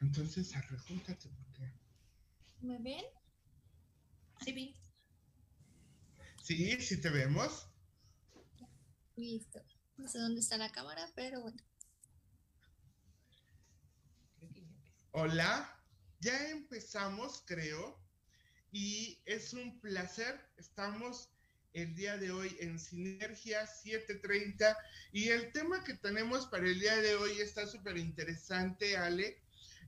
Entonces, arrejúntate porque. ¿Me ven? Sí, vi. Sí, sí te vemos. Listo. No sé dónde está la cámara, pero bueno. Hola, ya empezamos, creo, y es un placer. Estamos el día de hoy en Sinergia 730 y el tema que tenemos para el día de hoy está súper interesante, Ale.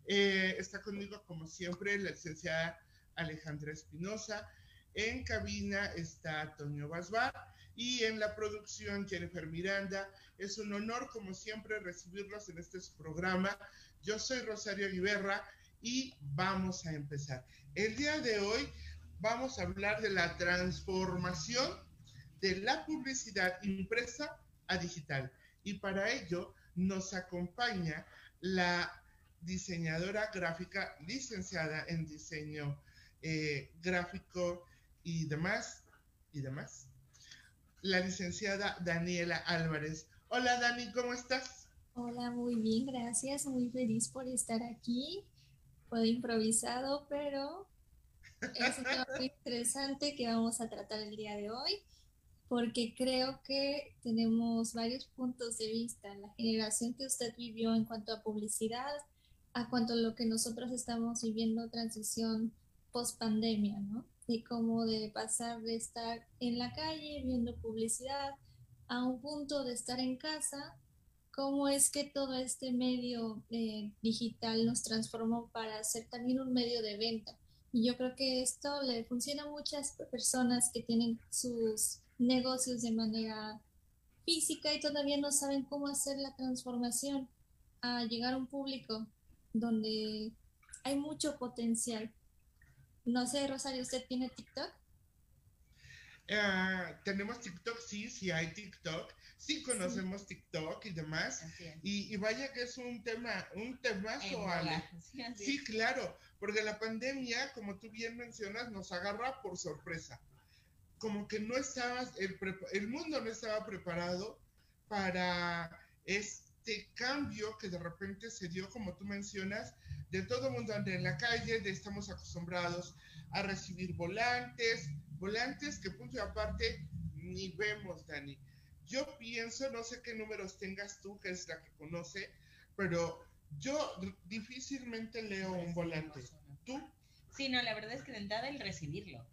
Eh, está conmigo, como siempre, la licenciada Alejandra Espinosa. En cabina está Toño Basbar y en la producción Jennifer Miranda. Es un honor, como siempre, recibirlos en este programa. Yo soy Rosario Guiberra y vamos a empezar. El día de hoy vamos a hablar de la transformación de la publicidad impresa a digital. Y para ello nos acompaña la diseñadora gráfica licenciada en diseño eh, gráfico y demás, y demás, la licenciada Daniela Álvarez. Hola Dani, ¿cómo estás? Hola, muy bien, gracias. Muy feliz por estar aquí. Fue improvisado, pero es un tema muy interesante que vamos a tratar el día de hoy, porque creo que tenemos varios puntos de vista. La generación que usted vivió en cuanto a publicidad, a cuanto a lo que nosotros estamos viviendo, transición post pandemia, ¿no? De cómo de pasar de estar en la calle viendo publicidad a un punto de estar en casa, cómo es que todo este medio eh, digital nos transformó para ser también un medio de venta. Y yo creo que esto le funciona a muchas personas que tienen sus negocios de manera física y todavía no saben cómo hacer la transformación a llegar a un público donde hay mucho potencial. No sé, Rosario, ¿usted tiene TikTok? Eh, tenemos TikTok, sí, sí hay TikTok, sí conocemos TikTok y demás. Y, vaya que es un tema, un temazo, Ale. Sí, claro, porque la pandemia, como tú bien mencionas, nos agarra por sorpresa. Como que no estabas, el, el mundo no estaba preparado para este cambio que de repente se dio, como tú mencionas, de todo mundo anda en la calle, de estamos acostumbrados a recibir volantes, volantes que punto y aparte ni vemos, Dani. Yo pienso, no sé qué números tengas tú, que es la que conoce, pero yo difícilmente leo un volante. ¿Tú? Sí, no, la verdad es que de entrada el recibirlo.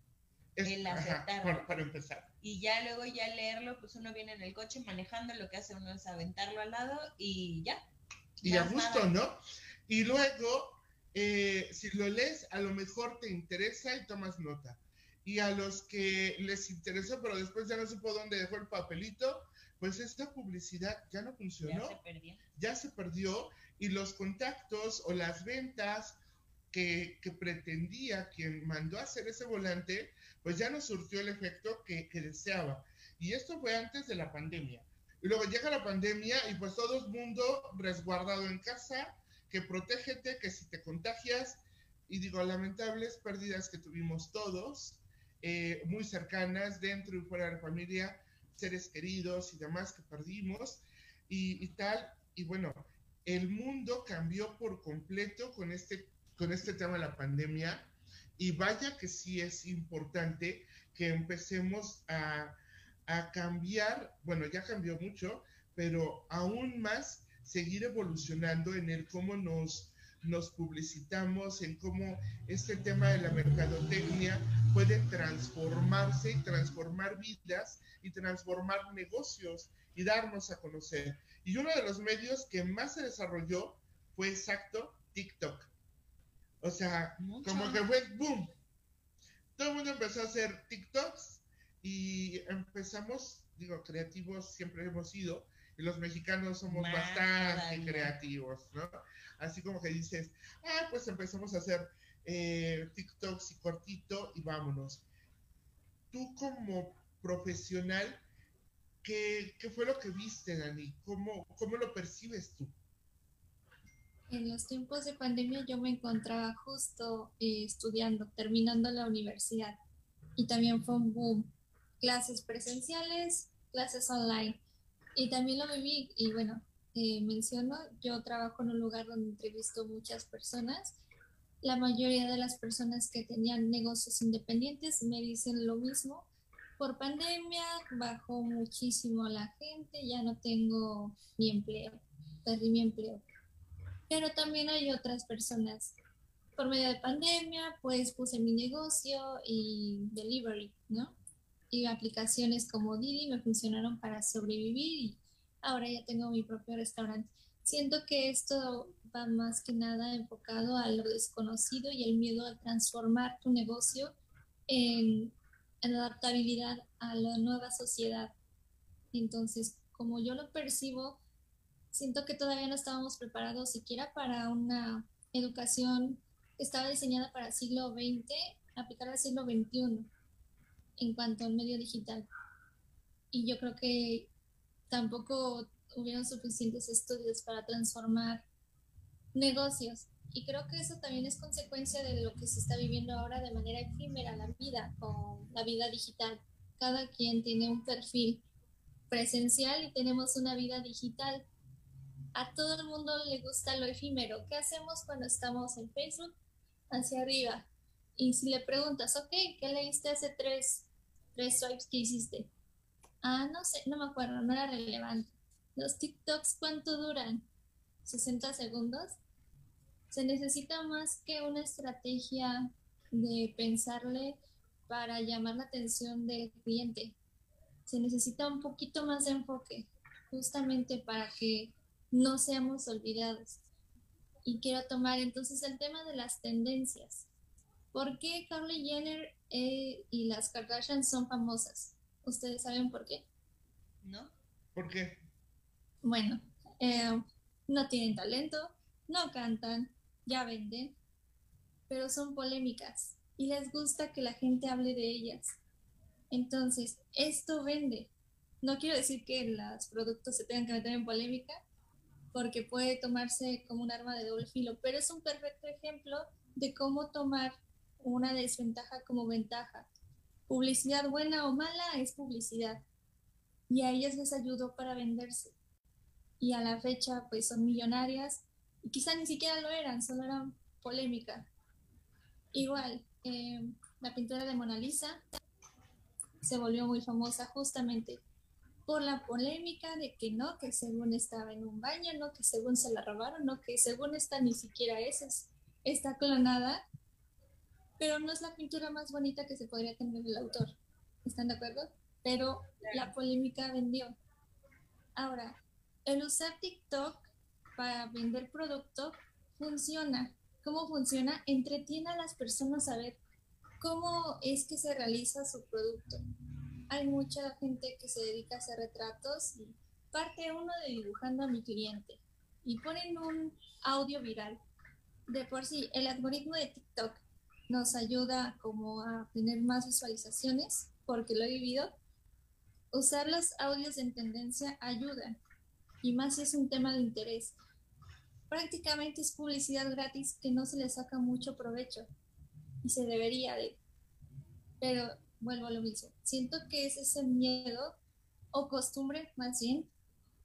El aceptarlo. para, empezar. Y ya luego ya leerlo, pues uno viene en el coche manejando, lo que hace uno es aventarlo al lado y ya. Y a gusto, ¿no? Y luego, eh, si lo lees, a lo mejor te interesa y tomas nota y a los que les interesó, pero después ya no supo dónde dejó el papelito, pues esta publicidad ya no funcionó. Ya se perdió. Ya se perdió y los contactos o las ventas que, pretendía quien mandó a hacer ese volante, pues ya no surtió el efecto que, deseaba. Y esto fue antes de la pandemia. Y luego llega la pandemia y pues todo el mundo resguardado en casa, que protégete, que si te contagias, y digo, lamentables pérdidas que tuvimos todos, eh, muy cercanas dentro y fuera de la familia, seres queridos y demás que perdimos y, tal. Y bueno, el mundo cambió por completo con este, con este tema de la pandemia y vaya que sí es importante que empecemos a, a cambiar, bueno, ya cambió mucho, pero aún más seguir evolucionando en el cómo nos nos publicitamos, en cómo este tema de la mercadotecnia puede transformarse y transformar vidas y transformar negocios y darnos a conocer. Y uno de los medios que más se desarrolló fue exacto TikTok. O sea, como que fue boom. Todo el mundo empezó a hacer TikToks y empezamos, digo, creativos siempre hemos sido, y los mexicanos somos bastante creativos, ¿no? Así como que dices, ah, pues empezamos a hacer eh, TikToks y cortito y vámonos. Tú como profesional, ¿qué, fue lo que viste, Dani? ¿Cómo, ¿Cómo lo percibes tú? En los tiempos de pandemia yo me encontraba justo eh, estudiando, terminando la universidad. Y también fue un boom. Clases presenciales, clases online. Y también lo viví y bueno, eh, menciono, yo trabajo en un lugar donde entrevisto muchas personas. La mayoría de las personas que tenían negocios independientes me dicen lo mismo. Por pandemia bajó muchísimo la gente, ya no tengo mi empleo, perdí mi empleo. Pero también hay otras personas. Por medio de pandemia, pues puse mi negocio y delivery, ¿no? Y aplicaciones como Didi me funcionaron para sobrevivir y ahora ya tengo mi propio restaurante. Siento que esto va más que nada enfocado a lo desconocido y el miedo a transformar tu negocio en, en adaptabilidad a la nueva sociedad. Entonces, como yo lo percibo, siento que todavía no estábamos preparados siquiera para una educación que estaba diseñada para el siglo XX, aplicar al siglo XXI en cuanto al medio digital. Y yo creo que tampoco hubieron suficientes estudios para transformar negocios. Y creo que eso también es consecuencia de lo que se está viviendo ahora de manera efímera la vida, con la vida digital. Cada quien tiene un perfil presencial y tenemos una vida digital. A todo el mundo le gusta lo efímero. ¿Qué hacemos cuando estamos en Facebook? Hacia arriba. Y si le preguntas, ok, ¿qué leíste hace tres, tres swipes que hiciste? Ah, no sé, no me acuerdo, no era relevante. Los TikToks, ¿cuánto duran? ¿60 segundos? Se necesita más que una estrategia de pensarle para llamar la atención del cliente. Se necesita un poquito más de enfoque, justamente para que no seamos olvidados. Y quiero tomar entonces el tema de las tendencias. ¿Por qué Kylie Jenner eh, y las Kardashian son famosas? ¿Ustedes saben por qué? ¿No? ¿Por qué? Bueno, eh, no tienen talento, no cantan, ya venden, pero son polémicas y les gusta que la gente hable de ellas. Entonces, esto vende. No quiero decir que los productos se tengan que meter en polémica, porque puede tomarse como un arma de doble filo, pero es un perfecto ejemplo de cómo tomar una desventaja como ventaja publicidad buena o mala es publicidad. Y a ellas les ayudó para venderse. Y a la fecha, pues son millonarias. Y quizá ni siquiera lo eran, solo eran polémica. Igual, em, la pintura de Mona Lisa se volvió muy famosa justamente por la polémica de que no, que según estaba en un baño, no, que según se la robaron, no, que según esta ni siquiera es, está clonada pero no es la pintura más bonita que se podría tener el autor. ¿Están de acuerdo? Pero la polémica vendió. Ahora, el usar TikTok para vender producto funciona. ¿Cómo funciona? Entretiene a las personas a ver cómo es que se realiza su producto. Hay mucha gente que se dedica a hacer retratos y parte uno de dibujando a mi cliente y ponen un audio viral. De por sí, el algoritmo de TikTok nos ayuda como a tener más visualizaciones, porque lo he vivido. Usar los audios en tendencia ayuda, y más si es un tema de interés. Prácticamente es publicidad gratis que no se le saca mucho provecho, y se debería de. Pero vuelvo a lo mismo. Siento que es ese miedo, o costumbre más bien,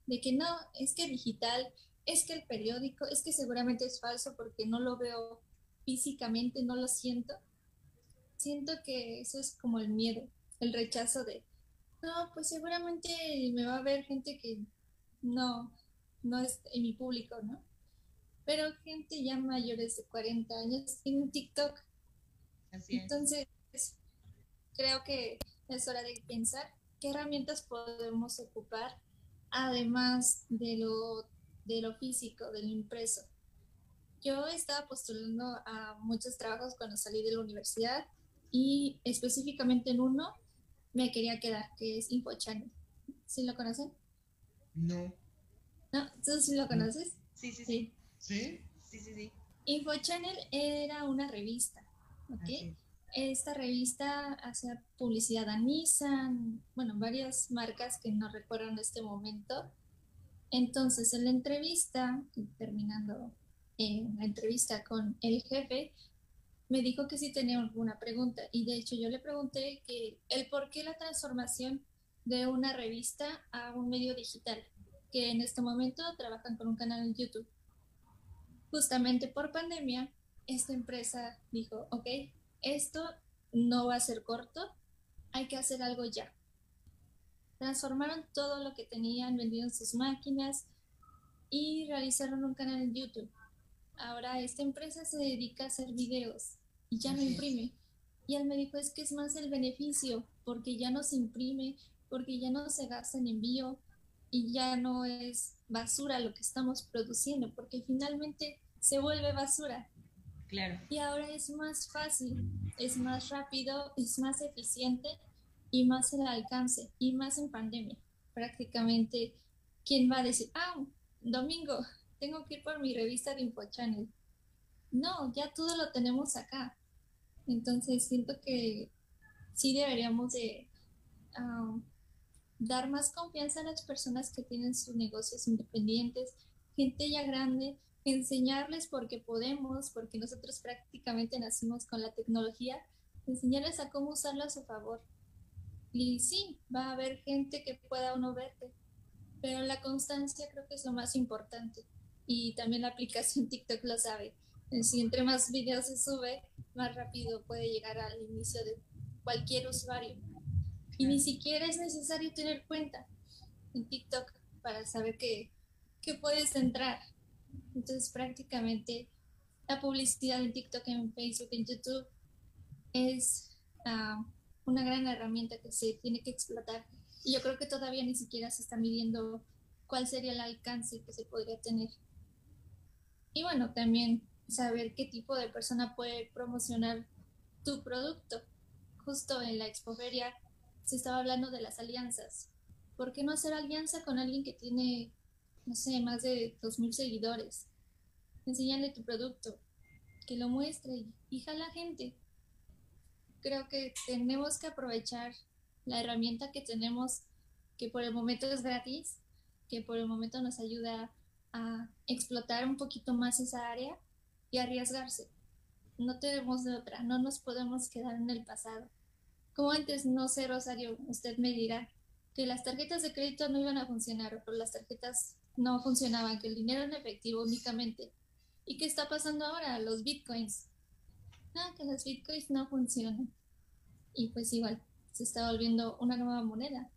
de que no, es que digital, es que el periódico, es que seguramente es falso porque no lo veo físicamente no lo siento, siento que eso es como el miedo, el rechazo de, no, pues seguramente me va a ver gente que no, no es en mi público, ¿no? Pero gente ya mayores de 40 años en TikTok. Así Entonces, creo que es hora de pensar qué herramientas podemos ocupar además de lo, de lo físico, del impreso. Yo estaba postulando a muchos trabajos cuando salí de la universidad y específicamente en uno me quería quedar, que es InfoChannel. ¿Sí lo conocen? No. ¿No? ¿Tú sí lo conoces? Sí, sí, sí. ¿Sí? Sí, sí, sí. InfoChannel era una revista, ¿ok? Esta revista hacía publicidad a Nissan, bueno, varias marcas que no recuerdo en este momento. Entonces, en la entrevista, terminando en la entrevista con el jefe, me dijo que sí tenía alguna pregunta y de hecho yo le pregunté que el por qué la transformación de una revista a un medio digital, que en este momento trabajan con un canal en YouTube. Justamente por pandemia, esta empresa dijo, ok, esto no va a ser corto, hay que hacer algo ya. Transformaron todo lo que tenían, vendieron sus máquinas y realizaron un canal en YouTube. Ahora esta empresa se dedica a hacer videos y ya no imprime. Y él me dijo, es que es más el beneficio, porque ya no se imprime, porque ya no se gasta en envío y ya no es basura lo que estamos produciendo, porque finalmente se vuelve basura. Y ahora es más fácil, es más rápido, es más eficiente y más el alcance y más en pandemia. Prácticamente, ¿quién va a decir, ah, domingo, tengo que ir por mi revista de InfoChannel? No, ya todo lo tenemos acá. Entonces siento que sí deberíamos de ah, dar más confianza a las personas que tienen sus negocios independientes, gente ya grande, enseñarles porque podemos, porque nosotros prácticamente nacimos con la tecnología, enseñarles a cómo usarla a su favor. Y sí, va a haber gente que pueda o no verte, pero la constancia creo que es lo más importante. Y también la aplicación TikTok lo sabe. Si entre más videos se sube, más rápido puede llegar al inicio de cualquier usuario. Y ni siquiera es necesario tener cuenta en TikTok para saber que, que puedes entrar. Entonces prácticamente la publicidad en TikTok, en Facebook, en YouTube es uh, una gran herramienta que se tiene que explotar. Y yo creo que todavía ni siquiera se está midiendo cuál sería el alcance que se podría tener. Y bueno, también saber qué tipo de persona puede promocionar tu producto. Justo en la expoferia se estaba hablando de las alianzas. ¿Por qué no hacer alianza con alguien que tiene, no sé, más de 2.000 seguidores? Enseñarle tu producto, que lo muestre y jala gente. Creo que tenemos que aprovechar la herramienta que tenemos, que por el momento es gratis, que por el momento nos ayuda a explotar un poquito más esa área y arriesgarse. No tenemos de otra, no nos podemos quedar en el pasado. Como antes, no sé, Rosario, usted me dirá que las tarjetas de crédito no iban a funcionar, pero las tarjetas no funcionaban, que el dinero en efectivo únicamente. ¿Y qué está pasando ahora? Los bitcoins. Ah, que los bitcoins no funcionan. Y pues igual, se está volviendo una nueva moneda.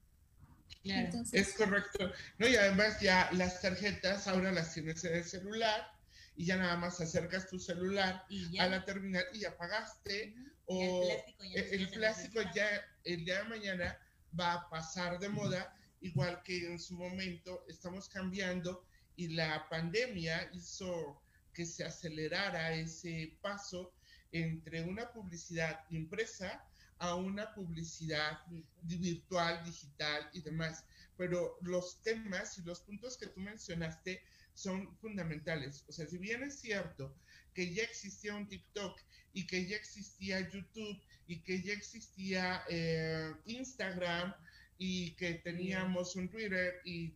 Claro. es correcto. No, y además ya las tarjetas ahora las tienes en el celular y ya nada más acercas tu celular a la terminal y ya pagaste. O el plástico ya, el, día de mañana va a pasar de moda, igual que en su momento estamos cambiando y la pandemia hizo que se acelerara ese paso entre una publicidad impresa a una publicidad virtual, digital y demás. Pero los temas y los puntos que tú mencionaste son fundamentales. O sea, si bien es cierto que ya existía un TikTok y que ya existía YouTube y que ya existía eh, Instagram y que teníamos un Twitter y,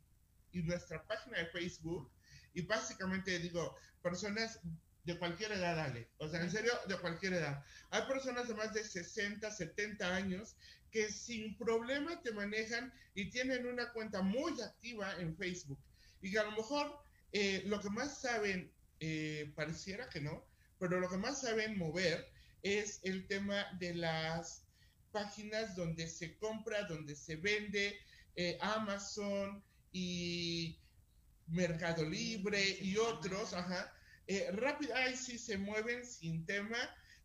y nuestra página de Facebook, y básicamente digo, personas de cualquier edad, dale. O sea, en serio, de cualquier edad. Hay personas de más de 60, 70 años que sin problema te manejan y tienen una cuenta muy activa en Facebook. Y que a lo mejor eh, lo que más saben, eh, pareciera que no, pero lo que más saben mover es el tema de las páginas donde se compra, donde se vende, eh, Amazon y Mercado Libre y otros, ajá. rápido, ahí sí se mueven sin tema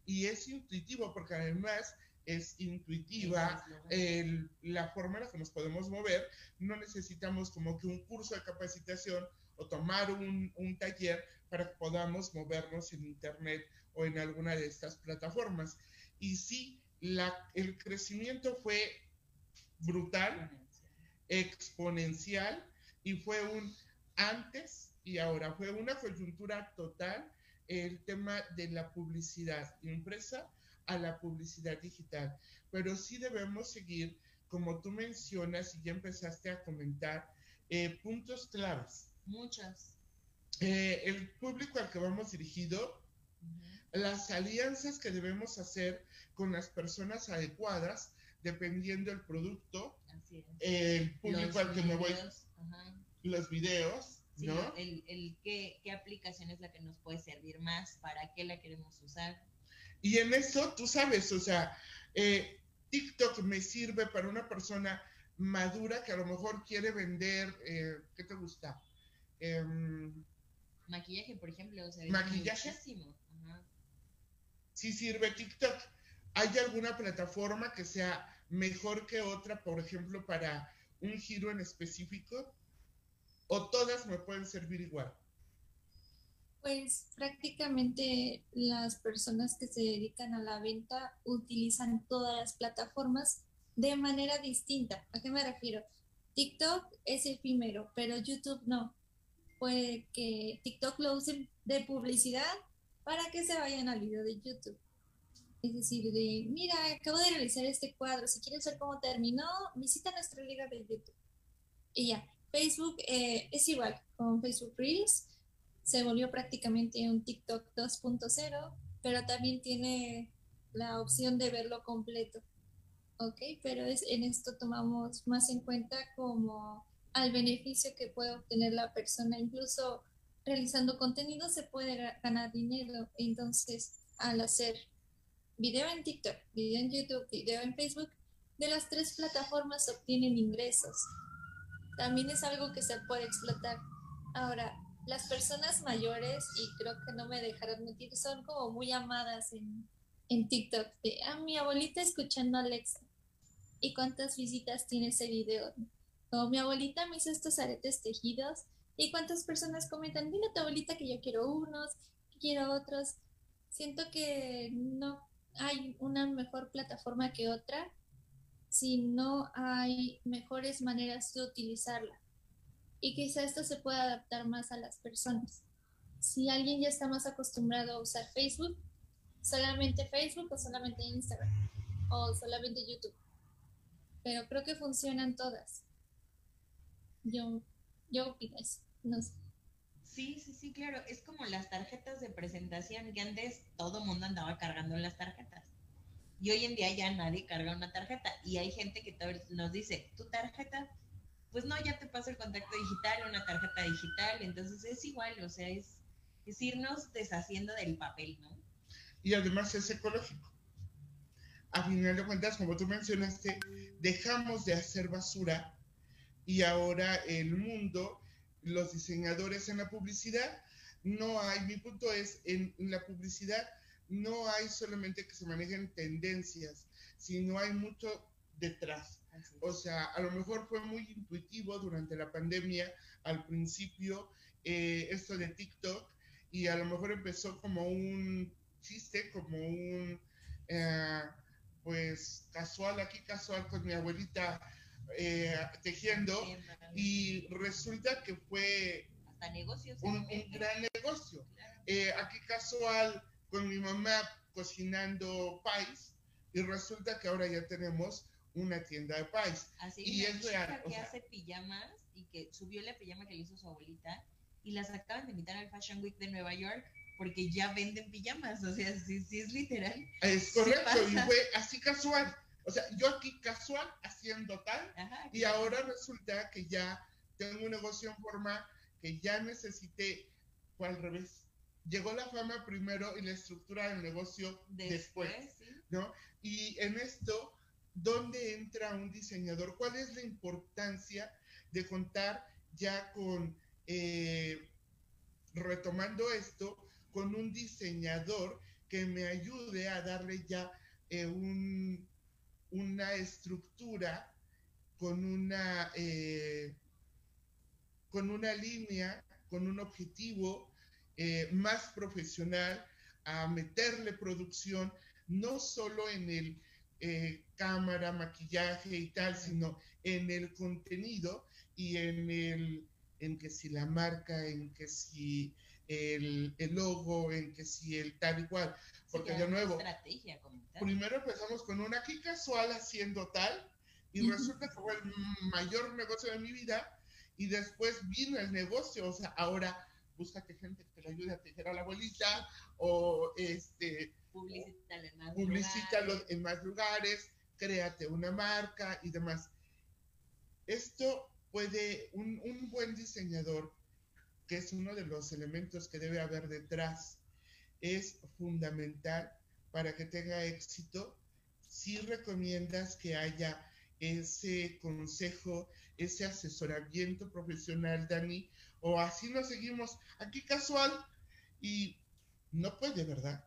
y es intuitivo porque además es intuitiva la forma en la que nos podemos mover. No necesitamos como que un curso de capacitación o tomar un, un taller para que podamos movernos en Internet o en alguna de estas plataformas. Y sí, la, el crecimiento fue brutal, exponencial, y fue un antes y ahora, fue una coyuntura total el tema de la publicidad impresa a la publicidad digital. Pero sí debemos seguir, como tú mencionas y ya empezaste a comentar, eh, puntos claves. Muchas. Eh, el público al que vamos dirigido, las alianzas que debemos hacer con las personas adecuadas, dependiendo del producto, el público al que me voy. los videos, Sí, ¿no? el, el qué, qué aplicación es la que nos puede servir más, para qué la queremos usar. Y en eso, tú sabes, o sea, eh, TikTok me sirve para una persona madura que a lo mejor quiere vender, eh, ¿qué te gusta? Em, Maquillaje, por ejemplo, o sea, ¿Maquillaje? muchísimo. Sí sirve TikTok. ¿Hay alguna plataforma que sea mejor que otra, por ejemplo, para un giro en específico? ¿O todas me pueden servir igual? Pues prácticamente las personas que se dedican a la venta utilizan todas las plataformas de manera distinta. ¿A qué me refiero? TikTok es efímero, pero YouTube no. Puede que TikTok lo usen de publicidad para que se vayan al video de YouTube. Es decir, de, mira, acabo de realizar este cuadro, si quieres ver cómo terminó, visita nuestra liga de YouTube. Y ya, Facebook eh, es igual, con Facebook Reels se volvió prácticamente un TikTok 2.0, pero también tiene la opción de verlo completo. Ok, pero es, en esto tomamos más en cuenta como al beneficio que puede obtener la persona, incluso realizando contenido se puede ga- ganar dinero, entonces al hacer video en TikTok, video en YouTube, video en Facebook, de las tres plataformas obtienen ingresos. También es algo que se puede explotar. Ahora, las personas mayores, y creo que no me dejarán mentir, son como muy amadas en, en TikTok. De, ah, mi abuelita escuchando a Alexa. ¿Y cuántas visitas tiene ese video? O mi abuelita me hizo estos aretes tejidos. ¿Y cuántas personas comentan? Dile a tu abuelita que yo quiero unos, quiero otros. Siento que no hay una mejor plataforma que otra si no hay mejores maneras de utilizarla y quizá esto se pueda adaptar más a las personas. Si alguien ya está más acostumbrado a usar Facebook, solamente Facebook o solamente Instagram o solamente YouTube. Pero creo que funcionan todas. Yo, yo opino eso. No sé. Sí, sí, sí, claro. Es como las tarjetas de presentación que antes todo mundo andaba cargando las tarjetas. Y hoy en día ya nadie carga una tarjeta. Y hay gente que todavía nos dice, ¿tu tarjeta? Pues no, ya te paso el contacto digital, una tarjeta digital. Entonces es igual, o sea, es, es irnos deshaciendo del papel, ¿no? Y además es ecológico. A final de cuentas, como tú mencionaste, dejamos de hacer basura y ahora el mundo, los diseñadores en la publicidad, no hay, mi punto es, en la publicidad no hay solamente que se manejen tendencias, sino hay mucho detrás. O sea, a lo mejor fue muy intuitivo durante la pandemia, al principio, eh, esto de TikTok, y a lo mejor empezó como un chiste, como un, eh, pues, casual, aquí casual con mi abuelita eh, tejiendo, y resulta que fue hasta negocios. un, un meten, gran negocio. claro. Eh, aquí casual con mi mamá cocinando pais, y resulta que ahora ya tenemos una tienda de pais. Así Y es real, o que sea- hace pijamas y que subió la pijama que le hizo su abuelita y las acaban de invitar al Fashion Week de Nueva York porque ya venden pijamas, o sea, sí, sí es literal. Es correcto, y fue así casual. O sea, yo aquí casual haciendo tal, Ajá, y ahora resulta que ya tengo un negocio en forma que ya necesité, fue al revés. Llegó la fama primero y la estructura del negocio después. después, sí. ¿no? Y en esto, ¿dónde entra un diseñador? ¿Cuál es la importancia de contar ya con, eh, retomando esto, con un diseñador que me ayude a darle ya eh, un- una estructura con una, eh, con una línea, con un objetivo eh, más profesional, a meterle producción, no solo en el eh, cámara, maquillaje y tal, sino en el contenido y en el, en que si la marca, en que si el, el logo, en que si el tal y cual. Sí, Porque ya de nuevo, estrategia primero empezamos con una aquí casual haciendo tal y resulta que fue el mayor negocio de mi vida y después vino el negocio, o sea, ahora búscate gente que le ayude a tejer a la abuelita o este Publicítalo en más publicítalo lugares. en más lugares, créate una marca y demás. Esto puede, un, un buen diseñador, que es uno de los elementos que debe haber detrás, es fundamental para que tenga éxito, si recomiendas que haya ese consejo, ese asesoramiento profesional, Dani, o así nos seguimos aquí casual y no puede, ¿verdad?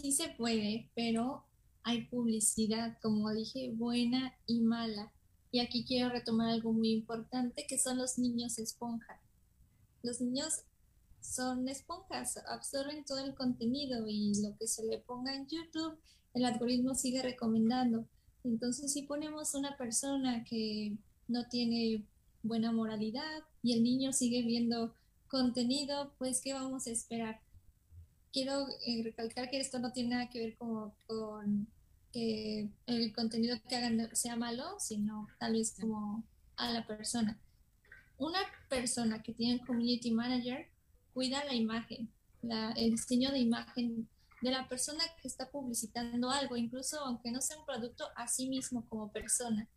Sí se puede, pero hay publicidad, como dije, buena y mala. Y aquí quiero retomar algo muy importante, que son los niños esponja. Los niños son esponjas, absorben todo el contenido y lo que se le ponga en YouTube, el algoritmo sigue recomendando. Entonces, si ponemos una persona que no tiene buena moralidad y el niño sigue viendo contenido, pues, ¿qué vamos a esperar? Quiero eh, recalcar que esto no tiene nada que ver con que el contenido que hagan sea malo, sino tal vez como a la persona. Una persona que tiene community manager cuida la imagen, el diseño de imagen de la persona que está publicitando algo, incluso aunque no sea un producto, a sí mismo como persona.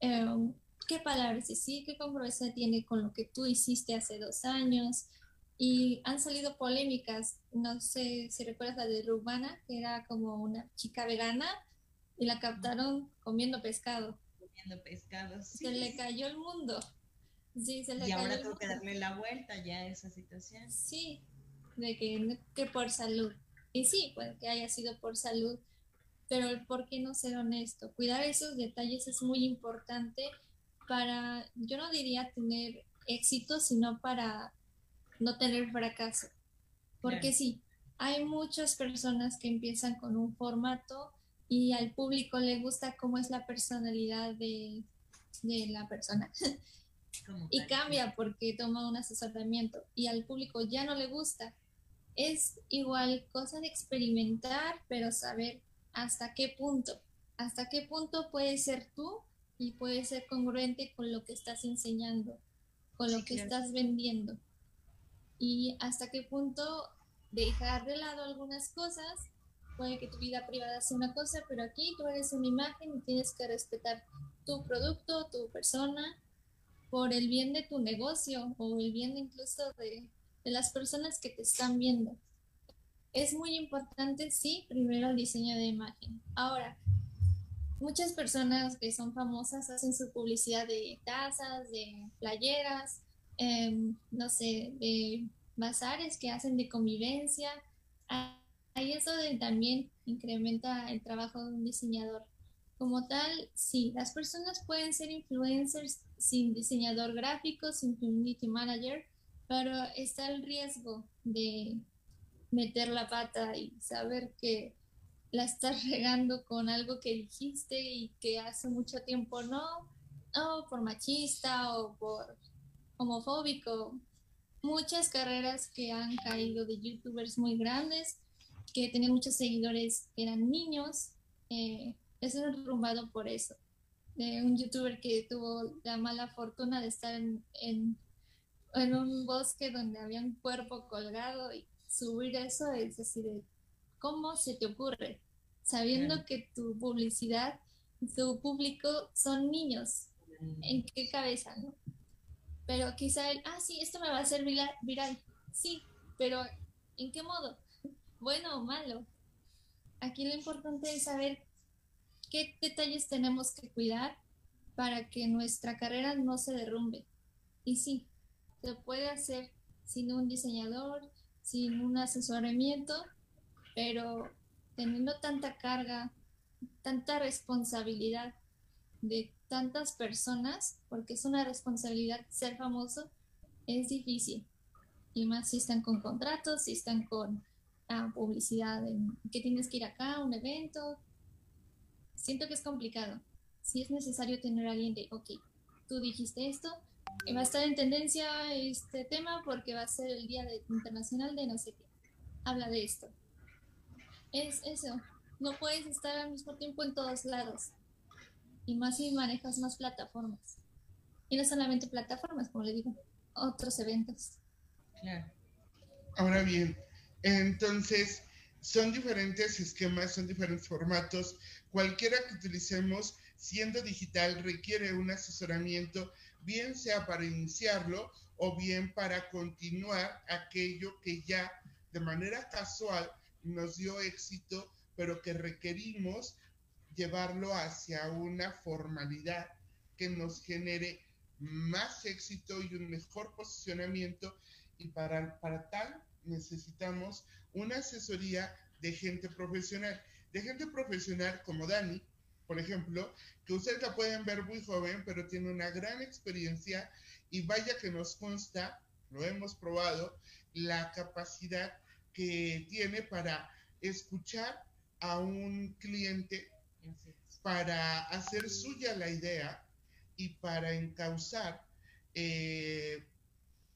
Em, ¿Qué palabras decir? ¿Qué congruencia tiene con lo que tú hiciste hace dos años? Y han salido polémicas, no sé si recuerdas la de Rubana, que era como una chica vegana y la captaron comiendo pescado. Comiendo pescado, sí. Se le cayó el mundo. Sí, se le y ahora tengo que darle la vuelta ya a esa situación. Sí, de que, que por salud. Y sí, puede que haya sido por salud, pero ¿por qué no ser honesto? Cuidar esos detalles es muy importante para, yo no diría tener éxito, sino para no tener fracaso. Porque sí, hay muchas personas que empiezan con un formato y al público le gusta cómo es la personalidad de, de la persona. y cambia porque toma un asesoramiento y al público ya no le gusta. Es igual cosa de experimentar, pero saber hasta qué punto, hasta qué punto puedes ser tú y puedes ser congruente con lo que estás enseñando, con lo que estás vendiendo. Y hasta qué punto dejar de lado algunas cosas, puede que tu vida privada sea una cosa, pero aquí tú eres una imagen y tienes que respetar tu producto, tu persona, por el bien de tu negocio o el bien incluso de, las personas que te están viendo. Es muy importante, sí, primero el diseño de imagen. Ahora, muchas personas que son famosas hacen su publicidad de tazas, de playeras, em, no sé, de bazares que hacen de convivencia. Ahí eso también incrementa el trabajo de un diseñador. Como tal, sí, las personas pueden ser influencers sin diseñador gráfico, sin community manager, pero está el riesgo de meter la pata y saber que la estás regando con algo que dijiste y que hace mucho tiempo no, o por machista o por homofóbico. Muchas carreras que han caído de youtubers muy grandes, que tenían muchos seguidores, eran niños, eh, es derrumbado por eso. De un youtuber que tuvo la mala fortuna de estar en, en, un bosque donde había un cuerpo colgado y subir eso es decir, ¿cómo se te ocurre? Sabiendo que tu publicidad, tu público son niños. ¿En qué cabeza, no? Pero quizá él, ah, sí, esto me va a hacer viral. viral. Sí, pero ¿en qué modo? Bueno o malo. Aquí lo importante es saber qué detalles tenemos que cuidar para que nuestra carrera no se derrumbe. Y sí, se puede hacer sin un diseñador, sin un asesoramiento, pero teniendo tanta carga, tanta responsabilidad de tantas personas, porque es una responsabilidad ser famoso, es difícil. Y más si están con contratos, si están con ah, publicidad, en, que tienes que ir acá a un evento, siento que es complicado. Si es necesario tener a alguien de, ok, tú dijiste esto, va a estar en tendencia este tema porque va a ser el Día Internacional de no sé qué. Habla de esto. Es eso. No puedes estar al mismo tiempo en todos lados. Y más si manejas más plataformas. Y no solamente plataformas, como le digo, otros eventos. Claro. Ahora bien, entonces, son diferentes esquemas, son diferentes formatos. Cualquiera que utilicemos, siendo digital, requiere un asesoramiento bien sea para iniciarlo o bien para continuar aquello que ya de manera casual nos dio éxito, pero que requerimos llevarlo hacia una formalidad que nos genere más éxito y un mejor posicionamiento. Y para, para tal necesitamos una asesoría de gente profesional, de gente profesional como Dani, por ejemplo, que ustedes la pueden ver muy joven, pero tiene una gran experiencia y vaya que nos consta, lo hemos probado, la capacidad que tiene para escuchar a un cliente, para hacer suya la idea y para encauzar eh,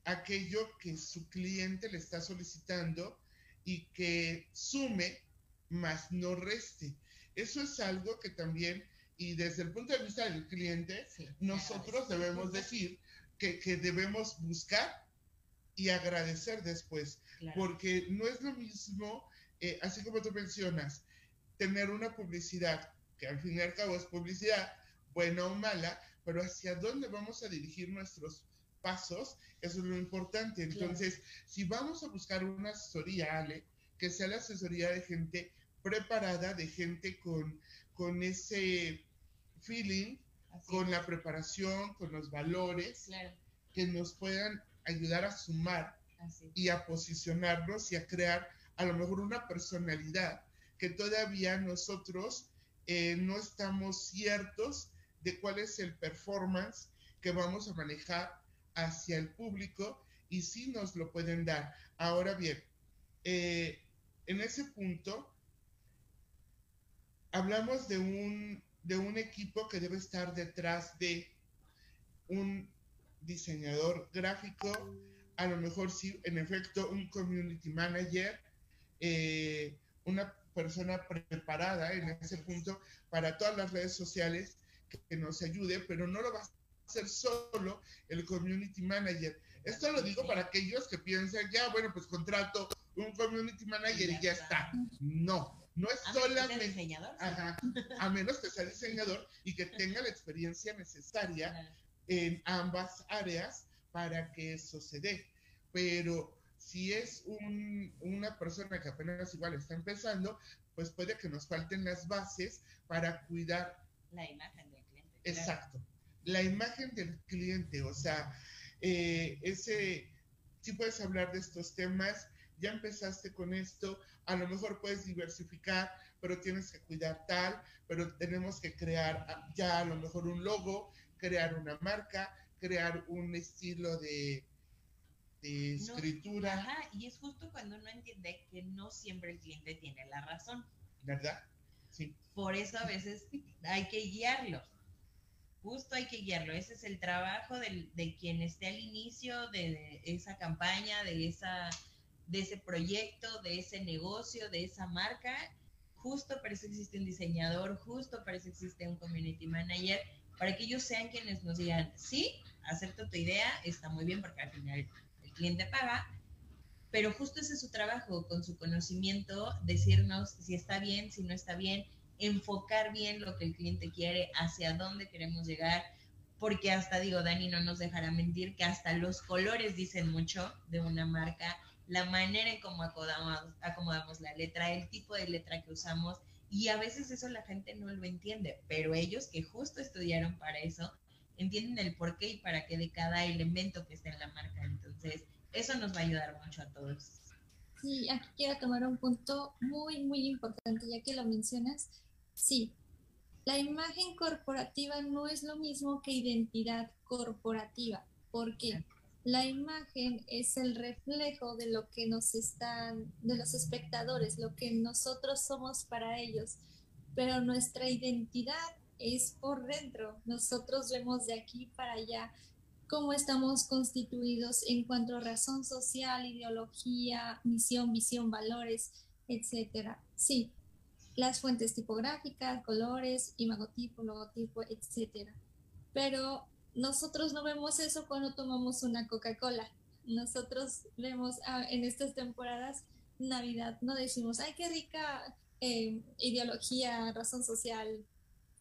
aquello que su cliente le está solicitando y que sume más no reste. Eso es algo que también, y desde el punto de vista del cliente, nosotros debemos decir que, debemos buscar y agradecer después, porque no es lo mismo, eh, así como tú mencionas, tener una publicidad, que al fin y al cabo es publicidad, buena o mala, pero hacia dónde vamos a dirigir nuestros pasos, eso es lo importante. Entonces, si vamos a buscar una asesoría, Ale, que sea la asesoría de gente preparada, de gente con, con ese feeling, con la preparación, con los valores, que nos puedan ayudar a sumar y a posicionarnos y a crear a lo mejor una personalidad que todavía nosotros eh, no estamos ciertos de cuál es el performance que vamos a manejar hacia el público y si nos lo pueden dar. Ahora bien, eh, en ese punto, hablamos de un, de un equipo que debe estar detrás de un diseñador gráfico, a lo mejor sí, en efecto, un community manager, eh, una persona preparada en ese punto para todas las redes sociales que, nos ayude, pero no lo va a hacer solo el community manager. Esto lo digo para aquellos que piensan, ya, bueno, pues contrato un community manager y ya está. No, no es solamente. diseñador. Ajá, a menos que sea diseñador y que tenga la experiencia necesaria en ambas áreas para que eso se dé. Pero si es una persona que apenas igual está empezando, pues puede que nos falten las bases para cuidar. La imagen del cliente. Exacto. La imagen del cliente, o sea, eh, ese, si puedes hablar de estos temas, ya empezaste con esto, a lo mejor puedes diversificar, pero tienes que cuidar tal, pero tenemos que crear ya a lo mejor un logo, crear una marca, crear un estilo de, escritura. ajá, y es justo cuando uno entiende que no siempre el cliente tiene la razón. ¿Verdad? Sí. Por eso a veces hay que guiarlo. Justo hay que guiarlo. Ese es el trabajo de quien esté al inicio de esa campaña, de esa de ese proyecto, de ese negocio, de esa marca. Justo para eso existe un diseñador, justo para eso existe un community manager, para que ellos sean quienes nos digan, sí, acepto tu idea, está muy bien porque al final el cliente paga, pero justo ese es su trabajo, con su conocimiento, decirnos si está bien, si no está bien, enfocar bien lo que el cliente quiere, hacia dónde queremos llegar, porque hasta digo, Dani no nos dejará mentir que hasta los colores dicen mucho de una marca, la manera en cómo acomodamos, acomodamos la letra, el tipo de letra que usamos, y a veces eso la gente no lo entiende, pero ellos que justo estudiaron para eso, entienden el porqué y para qué de cada elemento que está en la marca. Entonces, eso nos va a ayudar mucho a todos. Sí, aquí quiero tomar un punto muy, muy importante, ya que lo mencionas. Sí, la imagen corporativa no es lo mismo que identidad corporativa. ¿Por qué? La imagen es el reflejo de lo que nos están, de los espectadores, lo que nosotros somos para ellos, pero nuestra identidad es por dentro. Nosotros vemos de aquí para allá cómo estamos constituidos en cuanto a razón social, ideología, misión, visión, valores, etcétera. Sí, las fuentes tipográficas, colores, imagotipo, logotipo, etcétera. Pero nosotros no vemos eso cuando tomamos una Coca-Cola. Nosotros vemos ah, en estas temporadas Navidad, no decimos, ay, qué rica eh, ideología, razón social,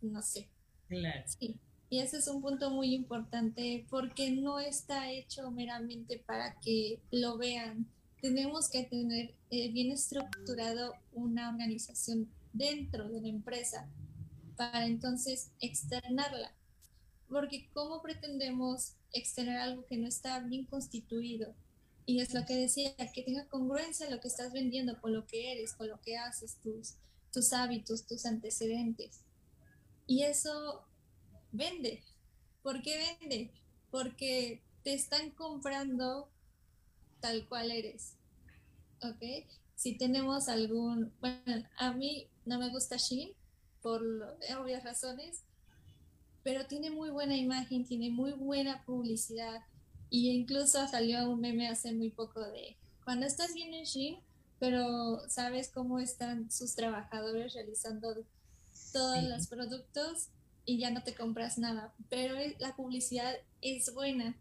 no sé. Claro. Sí. Y ese es un punto muy importante porque no está hecho meramente para que lo vean. Tenemos que tener eh, bien estructurado una organización dentro de la empresa para entonces externarla. Porque ¿cómo pretendemos externar algo que no está bien constituido? Y es lo que decía, que tenga congruencia lo que estás vendiendo con lo que eres, con lo que haces, tus, tus hábitos, tus antecedentes. Y eso vende. ¿Por qué vende? Porque te están comprando tal cual eres. ¿Ok? Si tenemos algún, bueno, a mí no me gusta Shein por obvias razones, pero tiene muy buena imagen, tiene muy buena publicidad y incluso salió un meme hace muy poco de cuando estás bien en Shein, pero sabes cómo están sus trabajadores realizando todos los productos y ya no te compras nada. Pero la publicidad es buena.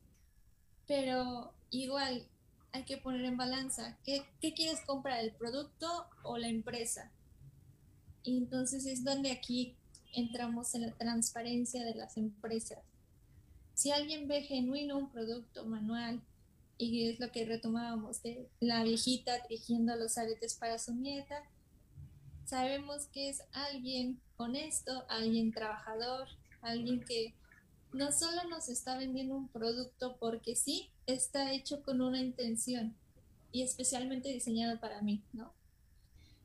Pero igual hay que poner en balanza. ¿Qué, qué quieres comprar? ¿El producto o la empresa? Y entonces es donde aquí entramos en la transparencia de las empresas. Si alguien ve genuino un producto manual, y es lo que retomábamos de la viejita tejiendo los aretes para su nieta, sabemos que es alguien honesto, alguien trabajador, alguien que no solo nos está vendiendo un producto porque sí, está hecho con una intención y especialmente diseñado para mí, ¿no?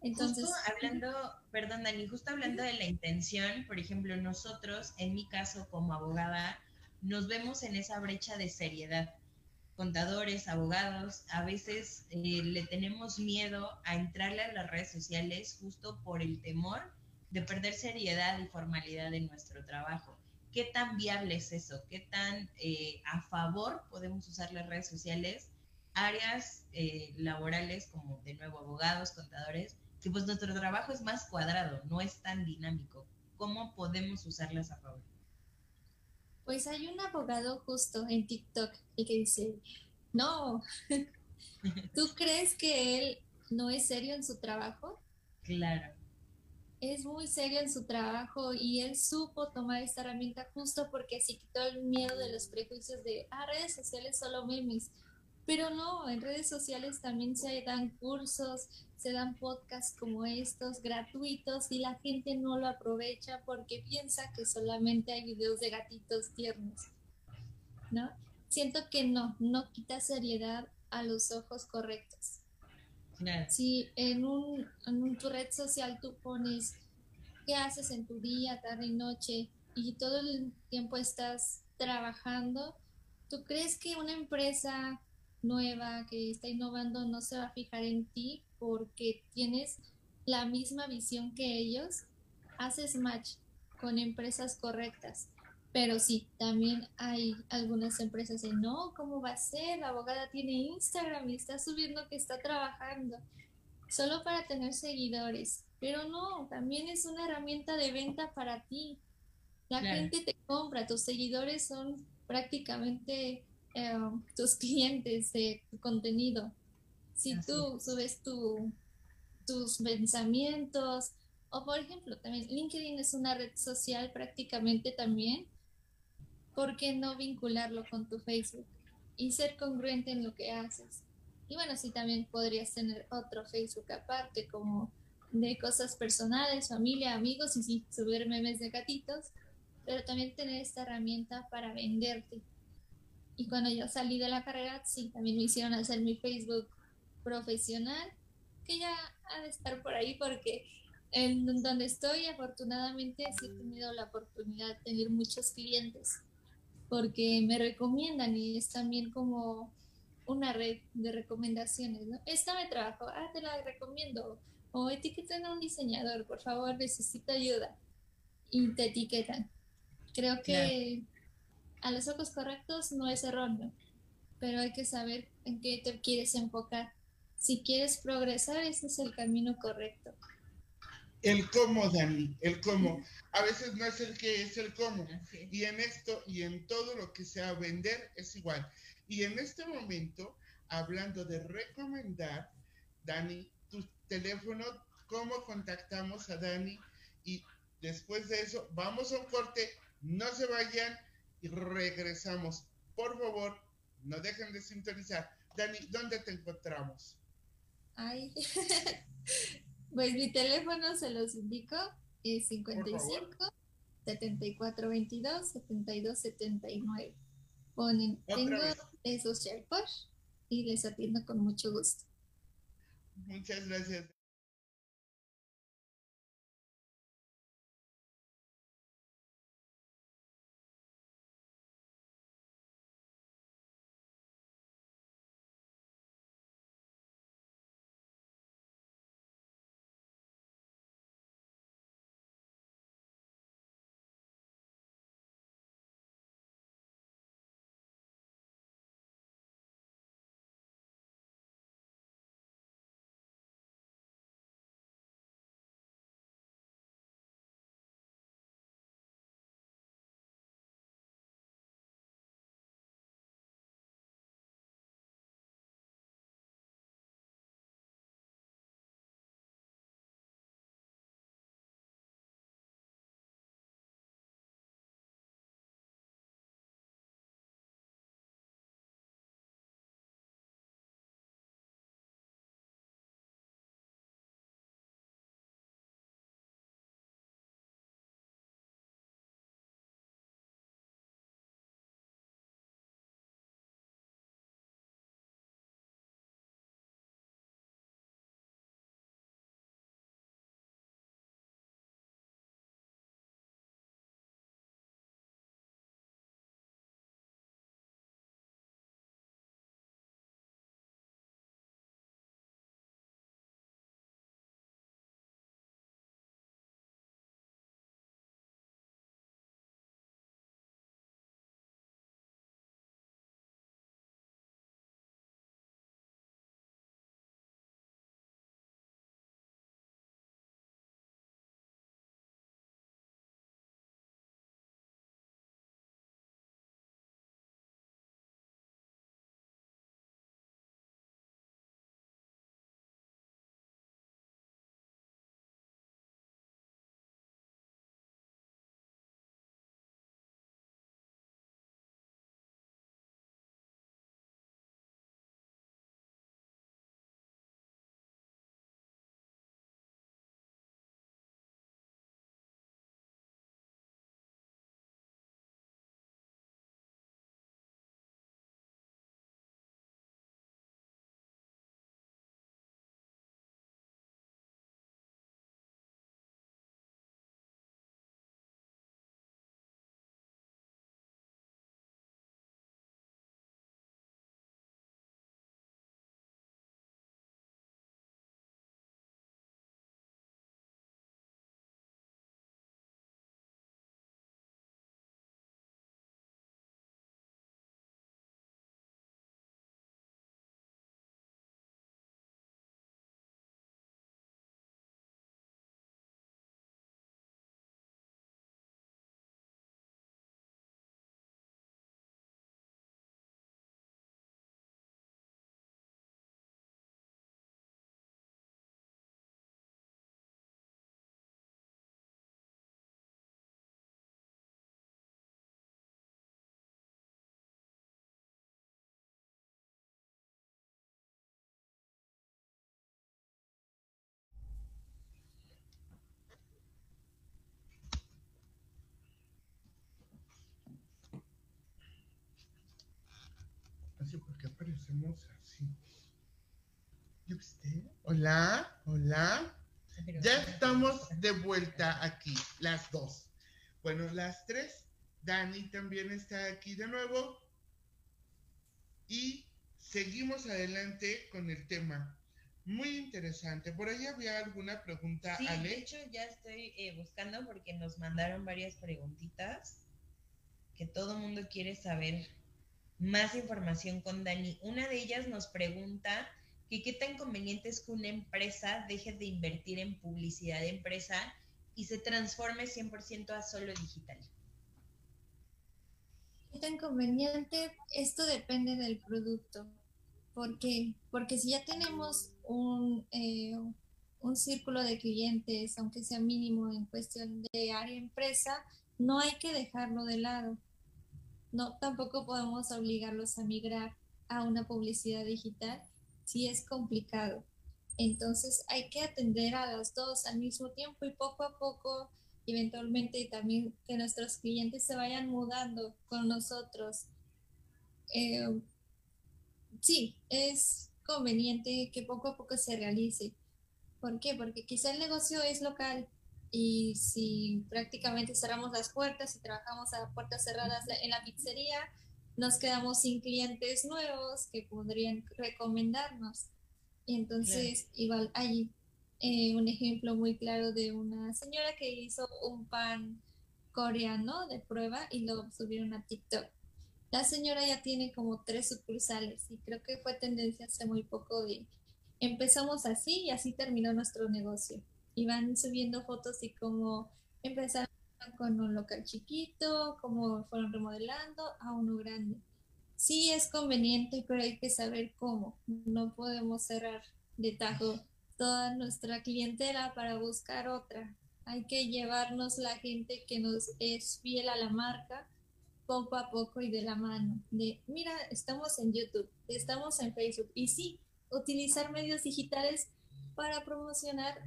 Entonces, justo hablando, perdón Dani, justo hablando de la intención, por ejemplo, nosotros, en mi caso como abogada, nos vemos en esa brecha de seriedad. Contadores, abogados, a veces eh, le tenemos miedo a entrarle a las redes sociales justo por el temor de perder seriedad y formalidad en nuestro trabajo. ¿Qué tan viable es eso? ¿Qué tan eh, a favor podemos usar las redes sociales? Áreas eh, laborales como de nuevo abogados, contadores, que pues nuestro trabajo es más cuadrado, no es tan dinámico. ¿Cómo podemos usarlas a favor? Pues hay un abogado justo en TikTok y que dice, no, ¿tú crees que él no es serio en su trabajo? Claro. Es muy serio en su trabajo y él supo tomar esta herramienta justo porque se quitó el miedo de los prejuicios de, ah, redes sociales solo memes. Pero no, en redes sociales también se dan cursos, se dan podcasts como estos gratuitos y la gente no lo aprovecha porque piensa que solamente hay videos de gatitos tiernos, ¿no? Siento que no, no quita seriedad a los ojos correctos. Si en, un, en tu red social tú pones qué haces en tu día, tarde y noche y todo el tiempo estás trabajando, ¿tú crees que una empresa nueva que está innovando no se va a fijar en ti porque tienes la misma visión que ellos, haces match con empresas correctas. Pero sí, también hay algunas empresas de no, ¿cómo va a ser? La abogada tiene Instagram y está subiendo que está trabajando solo para tener seguidores. Pero no, también es una herramienta de venta para ti. La gente te compra, tus seguidores son prácticamente eh, tus clientes de tu contenido. Si tú subes tu, tus pensamientos, o por ejemplo, también LinkedIn es una red social prácticamente también, ¿por qué no vincularlo con tu Facebook y ser congruente en lo que haces? Y bueno, sí, también podrías tener otro Facebook aparte, como de cosas personales, familia, amigos, y sí, subir memes de gatitos, pero también tener esta herramienta para venderte y cuando yo salí de la carrera, sí, también me hicieron hacer mi Facebook profesional, que ya ha de estar por ahí porque en donde estoy, afortunadamente, sí he tenido la oportunidad de tener muchos clientes porque me recomiendan y es también como una red de recomendaciones, ¿no? Esta me trabajo, ah, te la recomiendo. O etiquetan a un diseñador, por favor, necesito ayuda. Y te etiquetan. Creo que a los ojos correctos no es erróneo, pero hay que saber en qué te quieres enfocar. Si quieres progresar, ese es el camino correcto. El cómo, Dani, el cómo. A veces no es el qué, es el cómo. Y en esto y en todo lo que sea vender es igual. Y en este momento, hablando de recomendar, Dani, tu teléfono, cómo contactamos a Dani y después de eso vamos a un corte No se vayan y regresamos. Por favor, no dejen de sintonizar. Dani, ¿dónde te encontramos? Ay, pues mi teléfono se los indico, es 55 74 22 72 79. Ponen, tengo esos SharePoint y les atiendo con mucho gusto. Muchas gracias. Aparecemos así. Hola, hola. Ya estamos de vuelta aquí, las dos. Bueno, las tres. Dani también está aquí de nuevo. Y seguimos adelante con el tema. Muy interesante. Por ahí había alguna pregunta, sí, De hecho, ya estoy eh, buscando porque nos mandaron varias preguntitas que todo mundo quiere saber más información con Dani. Una de ellas nos pregunta que qué tan conveniente es que una empresa deje de invertir en publicidad de empresa y se transforme 100% a solo digital. ¿Qué tan conveniente? Esto depende del producto. ¿Por qué? Porque si ya tenemos un, eh, un círculo de clientes, aunque sea mínimo en cuestión de área empresa, no hay que dejarlo de lado. No, tampoco podemos obligarlos a migrar a una publicidad digital si es complicado. Entonces hay que atender a las dos al mismo tiempo y poco a poco, eventualmente también que nuestros clientes se vayan mudando con nosotros. Eh, sí, es conveniente que poco a poco se realice. ¿Por qué? Porque quizá el negocio es local y si prácticamente cerramos las puertas y trabajamos a puertas cerradas en la pizzería, nos quedamos sin clientes nuevos que podrían recomendarnos. Y entonces, igual hay eh, un ejemplo muy claro de una señora que hizo un pan coreano de prueba y lo subieron a TikTok. La señora ya tiene como tres sucursales y creo que fue tendencia hace muy poco de empezamos así y así terminó nuestro negocio. Y van subiendo fotos y cómo empezaron con un local chiquito, cómo fueron remodelando a uno grande. Sí es conveniente, pero hay que saber cómo. No podemos cerrar de tajo toda nuestra clientela para buscar otra. Hay que llevarnos la gente que nos es fiel a la marca poco a poco y de la mano. De, mira, estamos en YouTube, estamos en Facebook. Y sí, utilizar medios digitales para promocionar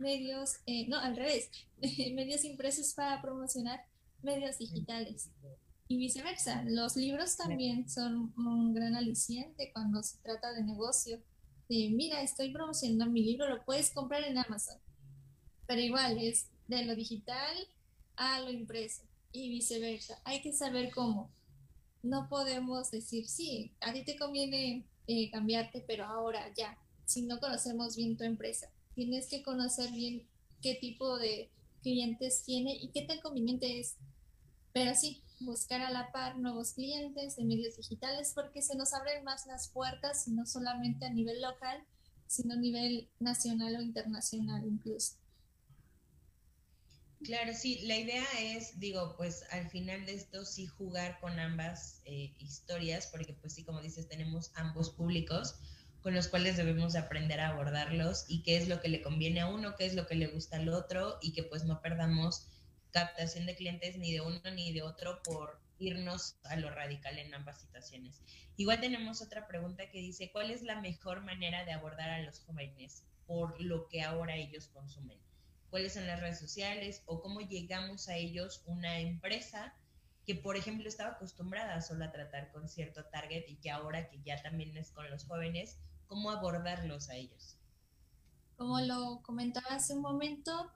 medios, eh, no, al revés, medios impresos para promocionar medios digitales. Y viceversa, los libros también son un gran aliciente cuando se trata de negocio. De, mira, estoy promocionando mi libro, lo puedes comprar en Amazon. Pero igual es de lo digital a lo impreso y viceversa. Hay que saber cómo. No podemos decir, sí, a ti te conviene eh, cambiarte, pero ahora ya, si no conocemos bien tu empresa, tienes que conocer bien qué tipo de clientes tiene y qué tan conveniente es. Pero sí, buscar a la par nuevos clientes de medios digitales porque se nos abren más las puertas, no solamente a nivel local, sino a nivel nacional o internacional incluso. Claro, sí, la idea es, digo, pues al final de esto sí jugar con ambas eh, historias, porque pues sí, como dices, tenemos ambos públicos con los cuales debemos aprender a abordarlos y qué es lo que le conviene a uno, qué es lo que le gusta al otro y que pues no perdamos captación de clientes ni de uno ni de otro por irnos a lo radical en ambas situaciones. Igual tenemos otra pregunta que dice, ¿cuál es la mejor manera de abordar a los jóvenes por lo que ahora ellos consumen? cuáles son las redes sociales o cómo llegamos a ellos una empresa que, por ejemplo, estaba acostumbrada solo a tratar con cierto target y que ahora que ya también es con los jóvenes, cómo abordarlos a ellos. Como lo comentaba hace un momento,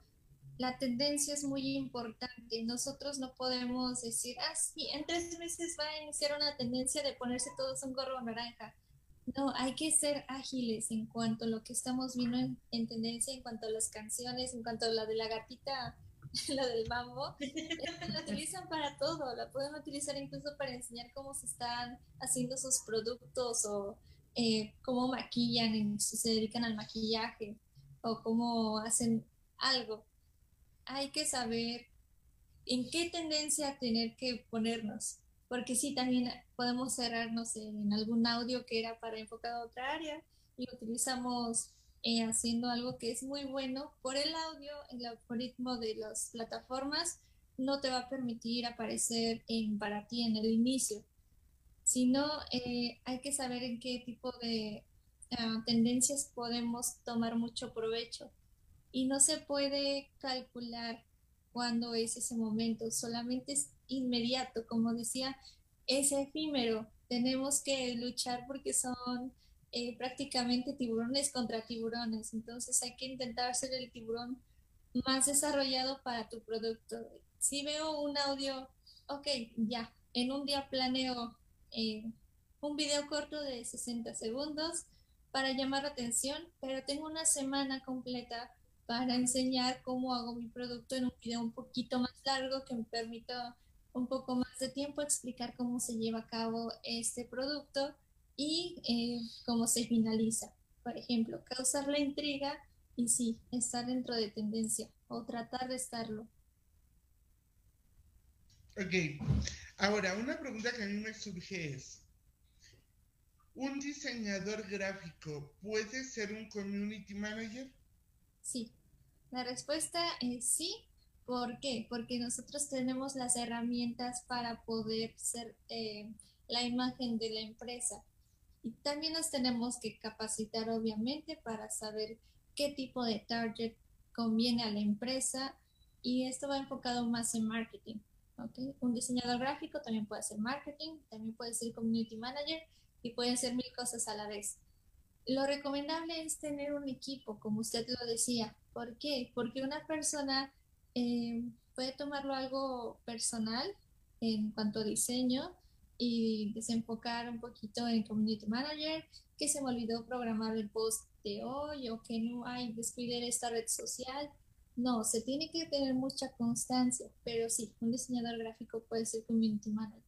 la tendencia es muy importante. Nosotros no podemos decir, ah, sí, en tres meses va a iniciar una tendencia de ponerse todos un gorro naranja. No, hay que ser ágiles en cuanto a lo que estamos viendo en, tendencia, en cuanto a las canciones, en cuanto a la de la gatita, la del mambo. la utilizan para todo, la pueden utilizar incluso para enseñar cómo se están haciendo sus productos o eh, cómo maquillan, si se dedican al maquillaje o cómo hacen algo. Hay que saber en qué tendencia tener que ponernos porque sí, también podemos cerrarnos en algún audio que era para enfocar a otra área y utilizamos eh, haciendo algo que es muy bueno. Por el audio, el algoritmo de las plataformas no te va a permitir aparecer en, para ti en el inicio, sino eh, hay que saber en qué tipo de ah, tendencias podemos tomar mucho provecho. Y no se puede calcular cuándo es ese momento, solamente es inmediato, como decía, es efímero. Tenemos que luchar porque son eh, prácticamente tiburones contra tiburones, entonces hay que intentar ser el tiburón más desarrollado para tu producto. Si veo un audio, ok, ya, en un día planeo un video corto de 60 segundos para llamar la atención, pero tengo una semana completa para enseñar cómo hago mi producto en un video un poquito más largo que me permita un poco más de tiempo explicar cómo se lleva a cabo este producto y eh, cómo se finaliza. Por ejemplo, causar la intriga y sí, estar dentro de tendencia o tratar de estarlo. Ok, ahora una pregunta que a mí me surge es, ¿un diseñador gráfico puede ser un community manager? Sí, la respuesta es sí, ¿Por qué? Porque nosotros tenemos las herramientas para poder ser eh, la imagen de la empresa. Y también nos tenemos que capacitar, obviamente, para saber qué tipo de target conviene a la empresa. Y esto va enfocado más en marketing. Un diseñador gráfico también puede hacer marketing, también puede ser community manager y pueden ser mil cosas a la vez. Lo recomendable es tener un equipo, como usted lo decía. ¿Por qué? Porque una persona eh, puede tomarlo algo personal en cuanto a diseño y desenfocar un poquito en Community Manager, que se me olvidó programar el post de hoy o que no hay, descuidar esta red social. No, se tiene que tener mucha constancia, pero sí, un diseñador gráfico puede ser Community Manager.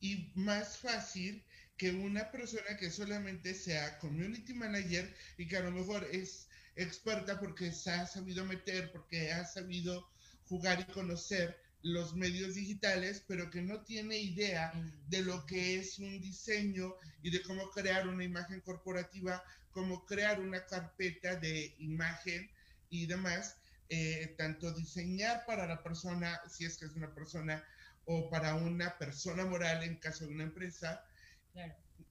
Y más fácil que una persona que solamente sea Community Manager y que a lo mejor es experta porque se ha sabido meter, porque ha sabido jugar y conocer los medios digitales, pero que no tiene idea mm. de lo que es un diseño y de cómo crear una imagen corporativa, cómo crear una carpeta de imagen y demás, eh, tanto diseñar para la persona, si es que es una persona, o para una persona moral en caso de una empresa,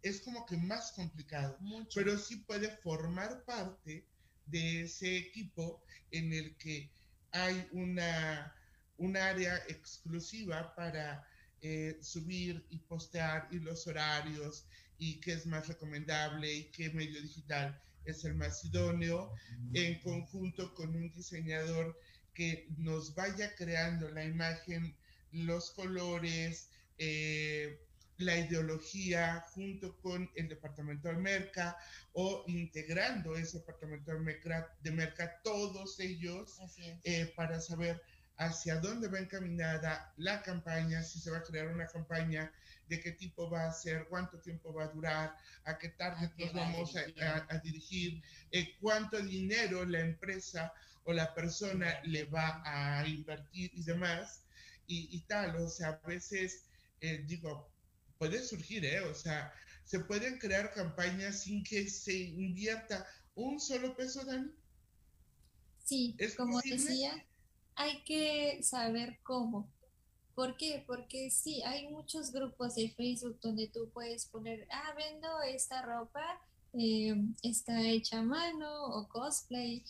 es como que más complicado, pero sí puede formar parte de ese equipo en el que hay una, un área exclusiva para eh, subir y postear y los horarios y qué es más recomendable y qué medio digital es el más idóneo, en conjunto con un diseñador que nos vaya creando la imagen, los colores, eh, la ideología junto con el departamento de Merca o integrando ese departamento de Merca, de Merca todos ellos eh, para saber hacia dónde va encaminada la campaña, si se va a crear una campaña, de qué tipo va a ser, cuánto tiempo va a durar, a qué target nos vamos a, dirigir, eh, cuánto dinero la empresa o la persona le va a invertir y demás, y, tal, o sea, a veces, eh, digo, puede surgir, ¿eh? O sea, se pueden crear campañas sin que se invierta un solo peso, Dani. Sí, como decía, hay que saber cómo. ¿Por qué? Porque sí, hay muchos grupos de Facebook donde tú puedes poner, ah, vendo esta ropa, eh, está hecha a mano o cosplay,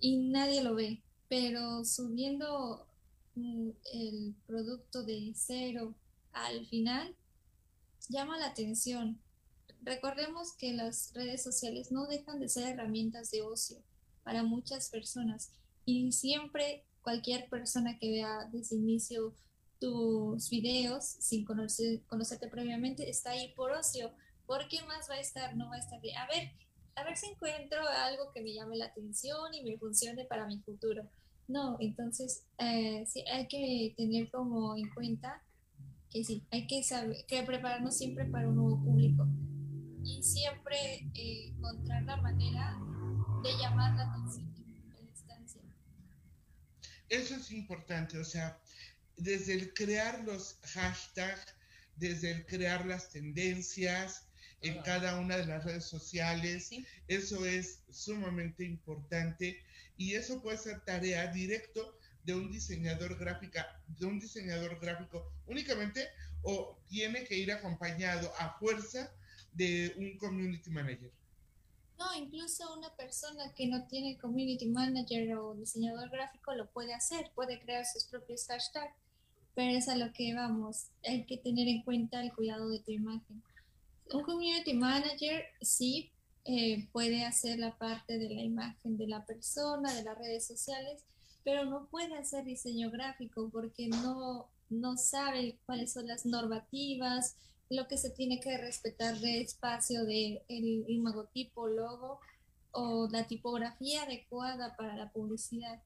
y nadie lo ve. Pero subiendo mm, el producto de cero al final, llama la atención. Recordemos que las redes sociales no dejan de ser herramientas de ocio para muchas personas y siempre cualquier persona que vea desde inicio tus videos sin conocer, conocerte previamente está ahí por ocio. ¿Por qué más va a estar? No va a estar de, a ver, a ver si encuentro algo que me llame la atención y me funcione para mi futuro. No, entonces eh, sí hay que tener como en cuenta que sí, hay que saber, que prepararnos siempre para un nuevo público y siempre eh, encontrar la manera de llamar la atención. Eso es importante, o sea, desde el crear los hashtags, desde el crear las tendencias en cada una de las redes sociales, eso es sumamente importante y eso puede ser tarea directo de un diseñador gráfica, de un diseñador gráfico únicamente o tiene que ir acompañado a fuerza de un community manager? No, incluso una persona que no tiene community manager o diseñador gráfico lo puede hacer, puede crear sus propios hashtags, pero es a lo que vamos, hay que tener en cuenta el cuidado de tu imagen. Un community manager sí eh, puede hacer la parte de la imagen de la persona, de las redes sociales, pero no puede hacer diseño gráfico porque no, no sabe cuáles son las normativas, lo que se tiene que respetar de espacio de el logotipo, logo o la tipografía adecuada para la publicidad.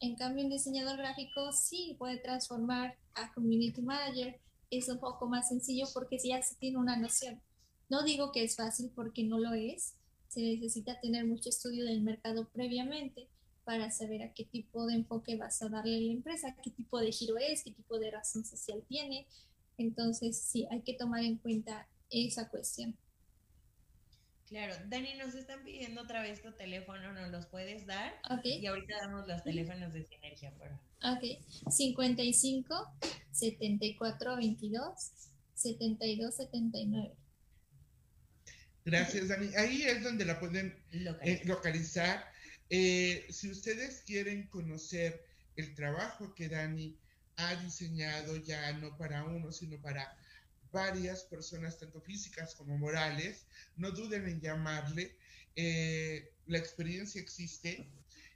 En cambio, un diseñador gráfico sí puede transformar a community manager. Es un poco más sencillo porque ya se tiene una noción. No digo que es fácil porque no lo es. Se necesita tener mucho estudio del mercado previamente, para saber a qué tipo de enfoque vas a darle a la empresa, qué tipo de giro es, qué tipo de razón social tiene. Entonces, sí, hay que tomar en cuenta esa cuestión. Claro, Dani, nos están pidiendo otra vez tu teléfono, ¿nos los puedes dar? Ok. Y ahorita damos los teléfonos de Sinergia, por Ok. 55 74 22 72 79. Gracias, Dani. Ahí es donde la pueden eh, localizar. Eh, si ustedes quieren conocer el trabajo que Dani ha diseñado ya no para uno, sino para varias personas, tanto físicas como morales, no duden en llamarle. Eh, la experiencia existe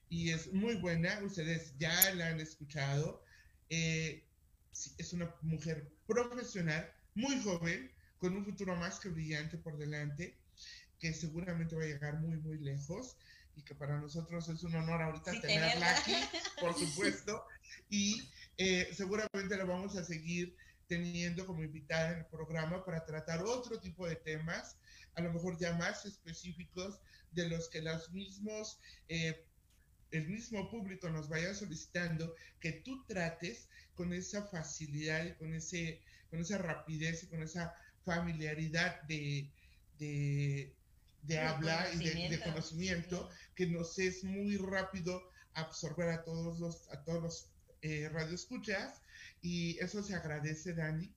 y es muy buena. Ustedes ya la han escuchado. es una mujer profesional, muy joven, con un futuro más que brillante por delante que seguramente va a llegar muy, muy lejos y que para nosotros es un honor ahorita tenerla aquí, por supuesto, y eh, seguramente la vamos a seguir teniendo como invitada en el programa para tratar otro tipo de temas, a lo mejor ya más específicos de los que los mismos, eh, el mismo público nos vaya solicitando, que tú trates con esa facilidad y con, ese, con esa rapidez y con esa familiaridad de, de de habla y de, conocimiento. que nos es muy rápido absorber a todos los, a todos los eh, radioescuchas y eso se agradece, Dani.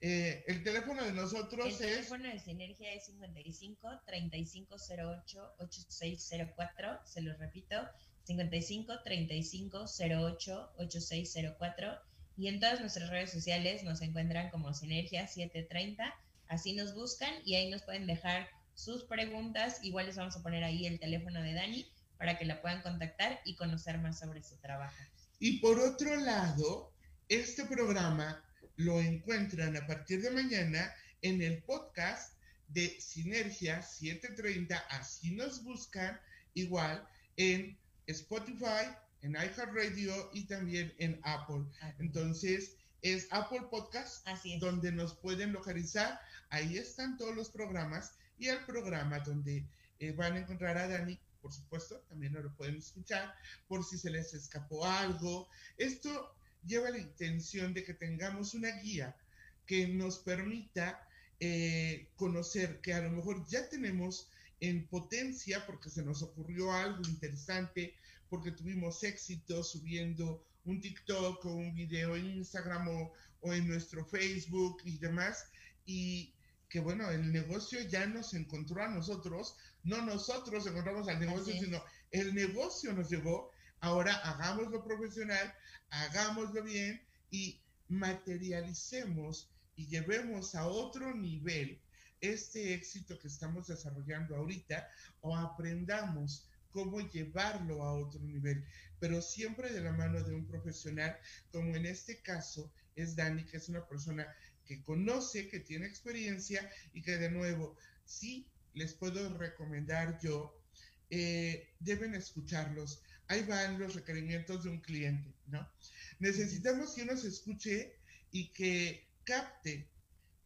Eh, el teléfono de nosotros es... El teléfono de Sinergia es 55 3508 8604, se los repito, 55 3508 8604 y en todas nuestras redes sociales nos encuentran como Sinergia 730, así nos buscan y ahí nos pueden dejar sus preguntas. Igual les vamos a poner ahí el teléfono de Dani para que la puedan contactar y conocer más sobre su trabajo. Y por otro lado, este programa lo encuentran a partir de mañana en el podcast de Sinergia 730. Así nos buscan igual en Spotify, en iHeartRadio y también en Apple. Entonces, es Apple Podcast donde nos pueden localizar. Ahí están todos los programas y el programa donde eh, van a encontrar a Dani, por supuesto, también lo pueden escuchar por si se les escapó algo. Esto lleva la intención de que tengamos una guía que nos permita eh, conocer que a lo mejor ya tenemos en potencia porque se nos ocurrió algo interesante, porque tuvimos éxito subiendo un TikTok o un video en Instagram o, o en nuestro Facebook y demás. Y que bueno, el negocio ya nos encontró a nosotros, no nosotros encontramos al negocio, sino el negocio nos llevó, ahora hagámoslo profesional, hagámoslo bien y materialicemos y llevemos a otro nivel este éxito que estamos desarrollando ahorita o aprendamos cómo llevarlo a otro nivel, pero siempre de la mano de un profesional, como en este caso es Dani, que es una persona que conoce, que tiene experiencia y que de nuevo, sí les puedo recomendar yo, eh, deben escucharlos. Ahí van los requerimientos de un cliente, ¿no? Necesitamos que uno se escuche y que capte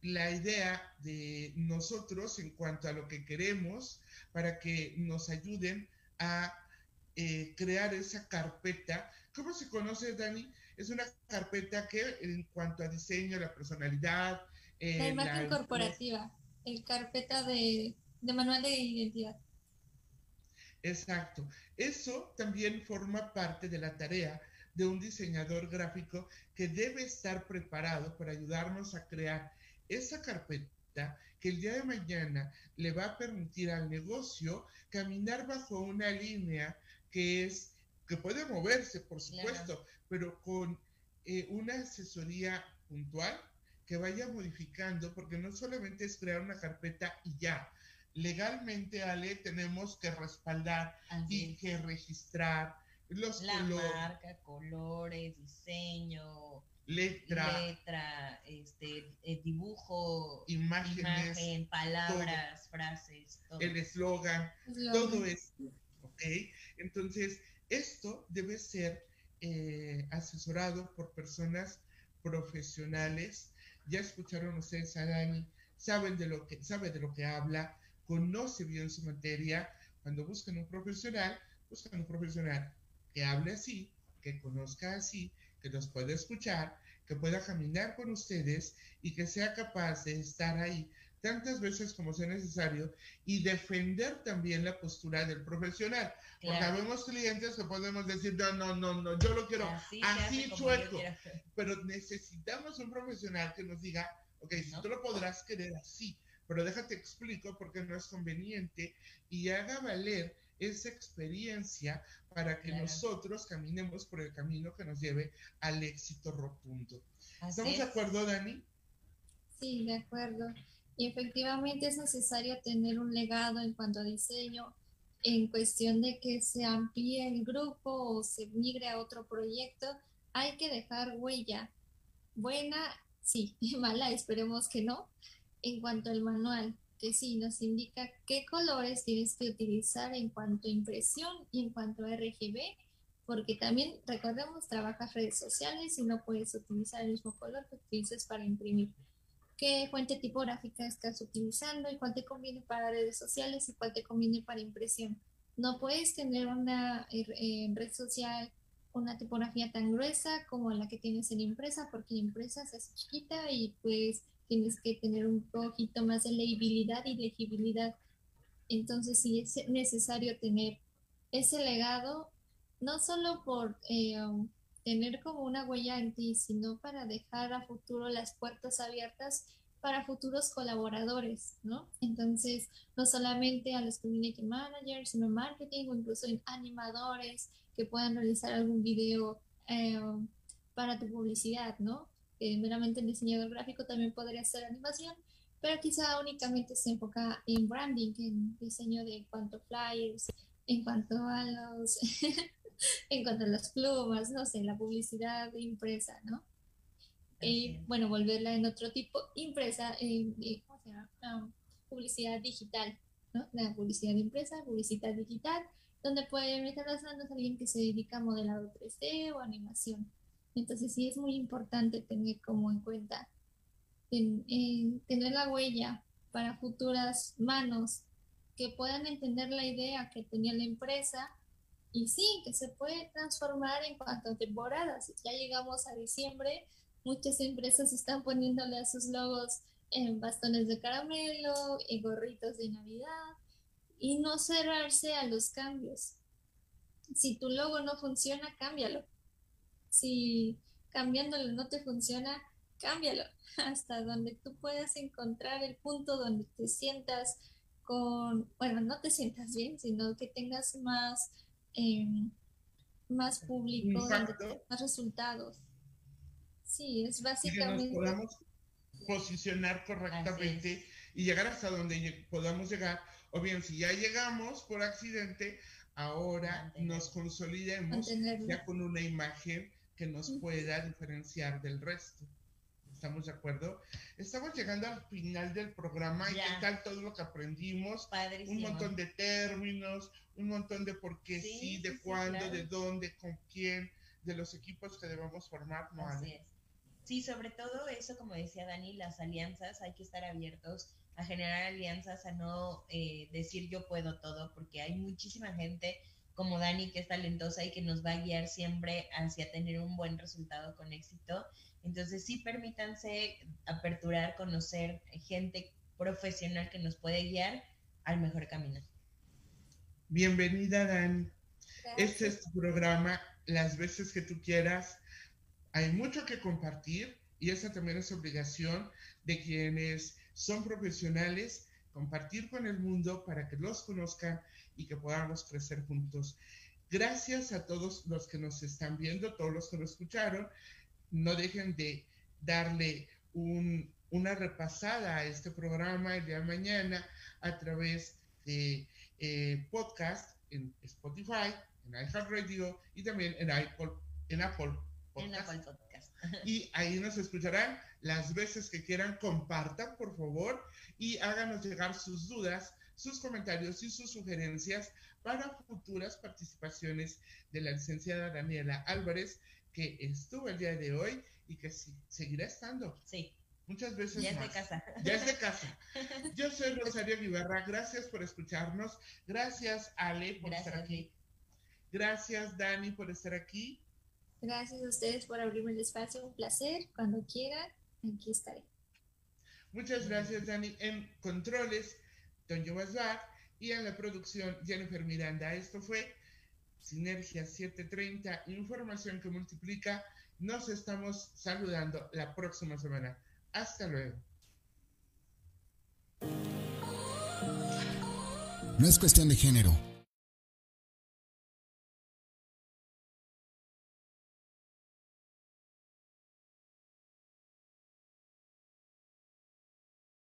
la idea de nosotros en cuanto a lo que queremos para que nos ayuden a eh, crear esa carpeta. ¿Cómo se conoce, Dani? Es una carpeta que en cuanto a diseño, la personalidad... Eh, la imagen corporativa, el carpeta de, de manual de identidad. Exacto. Eso también forma parte de la tarea de un diseñador gráfico que debe estar preparado para ayudarnos a crear esa carpeta que el día de mañana le va a permitir al negocio caminar bajo una línea que es que puede moverse, por supuesto, pero con eh, una asesoría puntual que vaya modificando, porque no solamente es crear una carpeta y ya. Legalmente, Ale, tenemos que respaldar y que registrar los La marca, colores, diseño, letra, letra este, eh, dibujo, imágenes, imagen, palabras, frases, el eslogan, todo esto. ¿Ok? Entonces, esto debe ser eh, asesorado por personas profesionales. Ya escucharon ustedes a Dani, saben de lo que, sabe de lo que habla, conoce bien su materia. Cuando buscan un profesional, buscan un profesional que hable así, que conozca así, que los pueda escuchar, que pueda caminar con ustedes y que sea capaz de estar ahí tantas veces como sea necesario y defender también la postura del profesional. Porque habemos clientes que podemos decir, no, no, no, no, yo lo quiero así, chueco. Pero necesitamos un profesional que nos diga, ok, si tú lo podrás querer así, pero déjate explico por qué no es conveniente y haga valer esa experiencia para que nosotros caminemos por el camino que nos lleve al éxito rotundo. ¿Estamos de acuerdo, Dani? Sí, de acuerdo. Y efectivamente es necesario tener un legado en cuanto a diseño, en cuestión de que se amplíe el grupo o se migre a otro proyecto, hay que dejar huella. Buena, sí, mala, esperemos que no. En cuanto al manual, que sí nos indica qué colores tienes que utilizar en cuanto a impresión y en cuanto a RGB, porque también recordemos, trabajas redes sociales y no puedes utilizar el mismo color que utilices para imprimir qué fuente tipográfica estás utilizando y cuál te conviene para redes sociales y cuál te conviene para impresión. No puedes tener una eh, red social una tipografía tan gruesa como la que tienes en impresa, porque impresa hace chiquita y pues tienes que tener un poquito más de legibilidad y legibilidad. Entonces sí es necesario tener ese legado, no solo por eh, tener como una huella en ti, sino para dejar a futuro las puertas abiertas para futuros colaboradores, ¿no? Entonces, no solamente a los community managers, sino marketing o incluso animadores que puedan realizar algún video eh, para tu publicidad, ¿no? Que meramente el diseñador gráfico también podría hacer animación, pero quizá únicamente se enfoca en branding, en diseño de cuanto flyers, en cuanto a los en cuanto a las plumas, no sé, la publicidad impresa, ¿no? Y bueno, volverla en otro tipo, impresa, eh, ¿cómo se llama? Ah, publicidad digital, ¿no? La publicidad impresa, publicidad digital, donde puede meter las manos alguien que se dedica a modelado 3D o animación. Entonces sí es muy importante tener como en cuenta tener la huella para futuras manos que puedan entender la idea que tenía la empresa y sí, que se puede transformar en cuanto a temporadas. Ya llegamos a diciembre, muchas empresas están poniéndole a sus logos en bastones de caramelo, en gorritos de Navidad y no cerrarse a los cambios. Si tu logo no funciona, cámbialo. Si cambiándolo no te funciona, cámbialo hasta donde tú puedas encontrar el punto donde te sientas con, bueno, no te sientas bien, sino que tengas más Em, más público, más resultados. Sí, es básicamente... que nos podamos posicionar correctamente y llegar hasta donde podamos llegar. O bien, si ya llegamos por accidente, ahora nos consolidemos ya con una imagen que nos pueda diferenciar del resto. ¿Estamos de acuerdo? Estamos llegando al final del programa y qué tal todo lo que aprendimos. Un montón de términos, un montón de por qué sí, de cuándo, de dónde, con quién, de los equipos que debemos formar. No, Así es. Sí, sobre todo eso, como decía Dani, las alianzas, hay que estar abiertos a generar alianzas, a no eh, decir yo puedo todo, porque hay muchísima gente como Dani que es talentosa y que nos va a guiar siempre hacia tener un buen resultado con éxito. Entonces sí permítanse aperturar, conocer gente profesional que nos puede guiar al mejor camino. Bienvenida, Dani. Este es tu programa, las veces que tú quieras. Hay mucho que compartir y esa también es obligación de quienes son profesionales, compartir con el mundo para que los conozcan y que podamos crecer juntos. Gracias a todos los que nos están viendo, todos los que lo escucharon. No dejen de darle una repasada a este programa el día de mañana a través de eh, podcast en Spotify, en iHeartRadio y también en Apple, en Apple Podcast. Y ahí nos escucharán las veces que quieran. Compartan, por favor, y háganos llegar sus dudas, sus comentarios y sus sugerencias para futuras participaciones de la licenciada Daniela Álvarez, que estuvo el día de hoy y que seguirá estando. Sí. Muchas veces. Ya es de casa. Ya es de casa. Yo soy Rosario Guibarra. Gracias por escucharnos. Gracias, Ale, por estar aquí. Gracias, Dani, por estar aquí. Gracias a ustedes por abrirme el espacio. Un placer. Cuando quieran, aquí estaré. Muchas gracias, Dani. En controles, Toño Basbar y en la producción, Jennifer Miranda. Esto fue Sinergia 730, información que multiplica. Nos estamos saludando la próxima semana. Hasta luego. No es cuestión de género